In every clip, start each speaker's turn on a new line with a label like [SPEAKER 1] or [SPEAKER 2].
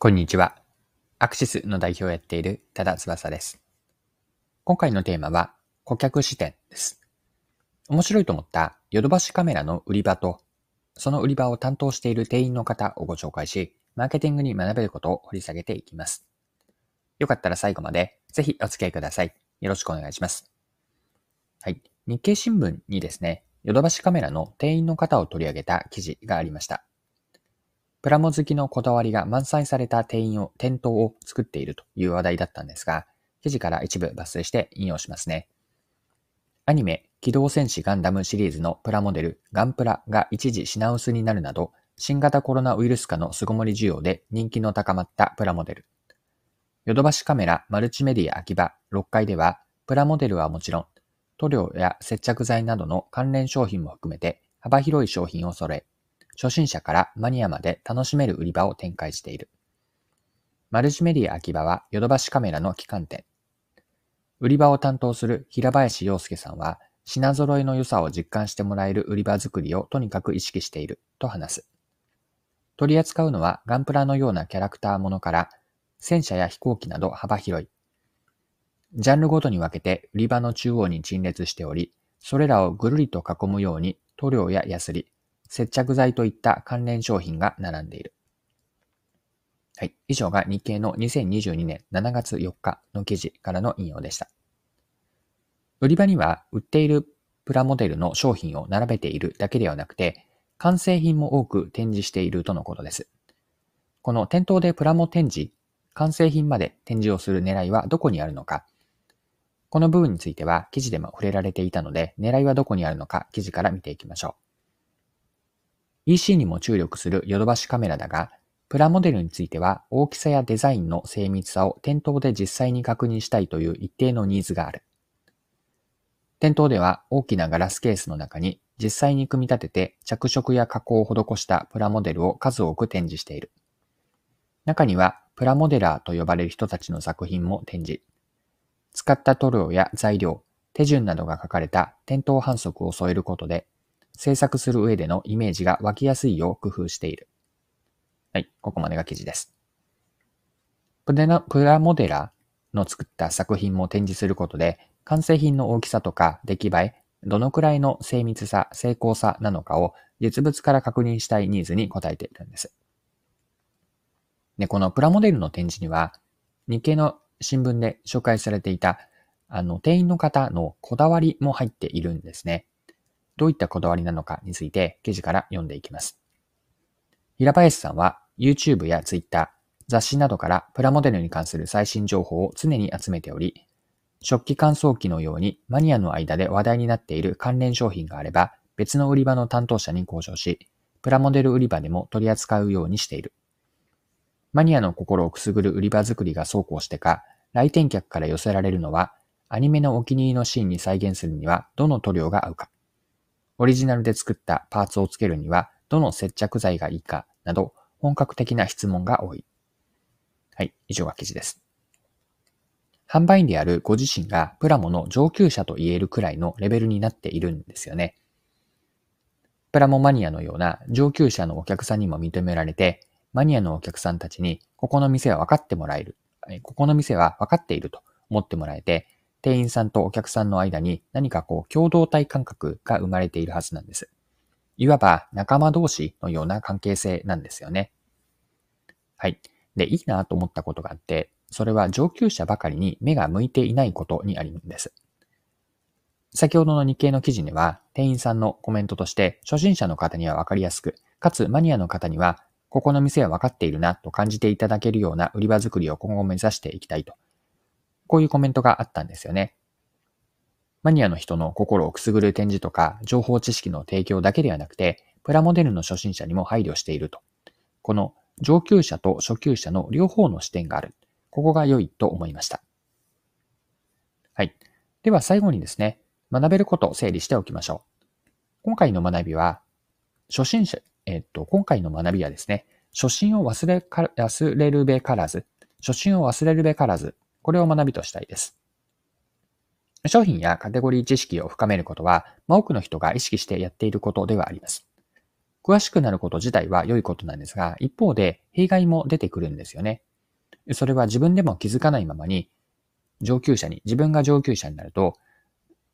[SPEAKER 1] こんにちは。アクシスの代表をやっている多田翼です。今回のテーマは顧客視点です。面白いと思ったヨドバシカメラの売り場と、その売り場を担当している店員の方をご紹介し、マーケティングに学べることを掘り下げていきます。よかったら最後までぜひお付き合いください。よろしくお願いします。はい。日経新聞にですね、ヨドバシカメラの店員の方を取り上げた記事がありました。プラモ好きのこだわりが満載された店員を、店頭を作っているという話題だったんですが、記事から一部抜粋して引用しますね。アニメ、機動戦士ガンダムシリーズのプラモデル、ガンプラが一時品薄になるなど、新型コロナウイルス化の巣ごもり需要で人気の高まったプラモデル。ヨドバシカメラマルチメディア秋葉6階では、プラモデルはもちろん、塗料や接着剤などの関連商品も含めて幅広い商品を揃え、初心者からマニアまで楽しめる売り場を展開している。マルチメディア秋葉はヨドバシカメラの旗艦店。売り場を担当する平林洋介さんは、品揃えの良さを実感してもらえる売り場作りをとにかく意識していると話す。取り扱うのはガンプラのようなキャラクターものから戦車や飛行機など幅広い。ジャンルごとに分けて売り場の中央に陳列しており、それらをぐるりと囲むように塗料やヤスリ、接着剤といった関連商品が並んでいる。はい。以上が日経の2022年7月4日の記事からの引用でした。売り場には売っているプラモデルの商品を並べているだけではなくて、完成品も多く展示しているとのことです。この店頭でプラモ展示、完成品まで展示をする狙いはどこにあるのか。この部分については記事でも触れられていたので、狙いはどこにあるのか記事から見ていきましょう。EC にも注力するヨドバシカメラだが、プラモデルについては大きさやデザインの精密さを店頭で実際に確認したいという一定のニーズがある。店頭では大きなガラスケースの中に実際に組み立てて着色や加工を施したプラモデルを数多く展示している。中にはプラモデラーと呼ばれる人たちの作品も展示。使った塗料や材料、手順などが書かれた店頭反則を添えることで制作する上でのイメージが湧きやすいよう工夫している。はい、ここまでが記事です。プラモデラの作った作品も展示することで、完成品の大きさとか出来栄え、どのくらいの精密さ、成功さなのかを実物から確認したいニーズに応えているんです。で、このプラモデルの展示には、日経の新聞で紹介されていた、あの、店員の方のこだわりも入っているんですね。どういったこだわりなのかについて記事から読んでいきます。平林さんは YouTube や Twitter、雑誌などからプラモデルに関する最新情報を常に集めており、食器乾燥機のようにマニアの間で話題になっている関連商品があれば別の売り場の担当者に交渉し、プラモデル売り場でも取り扱うようにしている。マニアの心をくすぐる売り場作りが走行してか、来店客から寄せられるのは、アニメのお気に入りのシーンに再現するにはどの塗料が合うか。オリジナルで作ったパーツをつけるにはどの接着剤がいいかなど本格的な質問が多い。はい、以上が記事です。販売員であるご自身がプラモの上級者と言えるくらいのレベルになっているんですよね。プラモマニアのような上級者のお客さんにも認められて、マニアのお客さんたちに、ここの店は分かってもらえる。ここの店は分かっていると思ってもらえて、店員さんとお客さんの間に何かこう共同体感覚が生まれているはずなんです。いわば仲間同士のような関係性なんですよね。はい。で、いいなと思ったことがあって、それは上級者ばかりに目が向いていないことにあるんです。先ほどの日経の記事には、店員さんのコメントとして、初心者の方にはわかりやすく、かつマニアの方には、ここの店は分かっているなと感じていただけるような売り場作りを今後目指していきたいとこういうコメントがあったんですよね。マニアの人の心をくすぐる展示とか情報知識の提供だけではなくて、プラモデルの初心者にも配慮していると。この上級者と初級者の両方の視点がある。ここが良いと思いました。はい。では最後にですね、学べることを整理しておきましょう。今回の学びは、初心者、えっと、今回の学びはですね、初心を忘れか、忘れるべからず、初心を忘れるべからずこれを学びとしたいです。商品やカテゴリー知識を深めることは、多くの人が意識してやっていることではあります。詳しくなること自体は良いことなんですが、一方で弊害も出てくるんですよね。それは自分でも気づかないままに、上級者に、自分が上級者になると、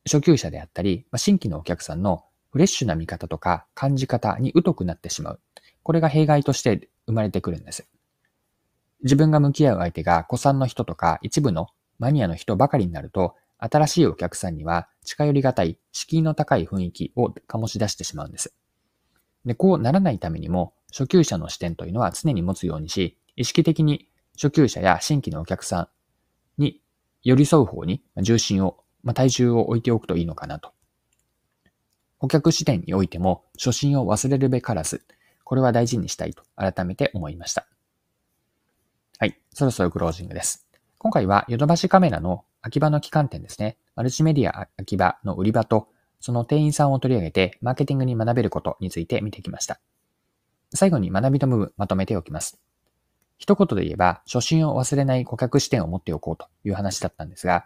[SPEAKER 1] 初級者であったり、新規のお客さんのフレッシュな見方とか感じ方に疎くなってしまう。これが弊害として生まれてくるんです。自分が向き合う相手が古参の人とか一部のマニアの人ばかりになると、新しいお客さんには近寄りがたい、敷居の高い雰囲気を醸し出してしまうんです。で、こうならないためにも、初級者の視点というのは常に持つようにし、意識的に初級者や新規のお客さんに寄り添う方に重心を、まあ、体重を置いておくといいのかなと。顧客視点においても、初心を忘れるべからず、これは大事にしたいと改めて思いました。はい。そろそろクロージングです。今回はヨドバシカメラの秋葉の旗艦店ですね。マルチメディア秋葉の売り場と、その店員さんを取り上げて、マーケティングに学べることについて見てきました。最後に学びの部分まとめておきます。一言で言えば、初心を忘れない顧客視点を持っておこうという話だったんですが、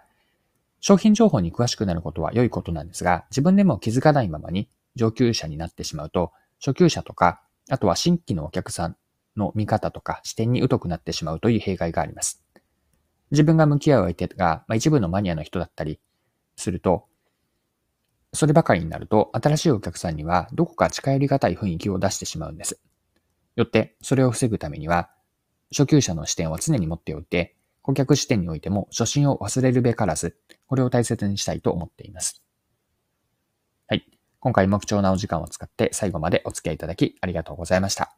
[SPEAKER 1] 商品情報に詳しくなることは良いことなんですが、自分でも気づかないままに上級者になってしまうと、初級者とか、あとは新規のお客さんの見方とか視点に疎くなってしまうという弊害があります。自分が向き合う相手が、まあ、一部のマニアの人だったりすると、そればかりになると、新しいお客さんにはどこか近寄りがたい雰囲気を出してしまうんです。よって、それを防ぐためには、初級者の視点を常に持っておいて、顧客視点においても初心を忘れるべからず、これを大切にしたいと思っています。はい。今回も貴重なお時間を使って最後までお付き合いいただきありがとうございました。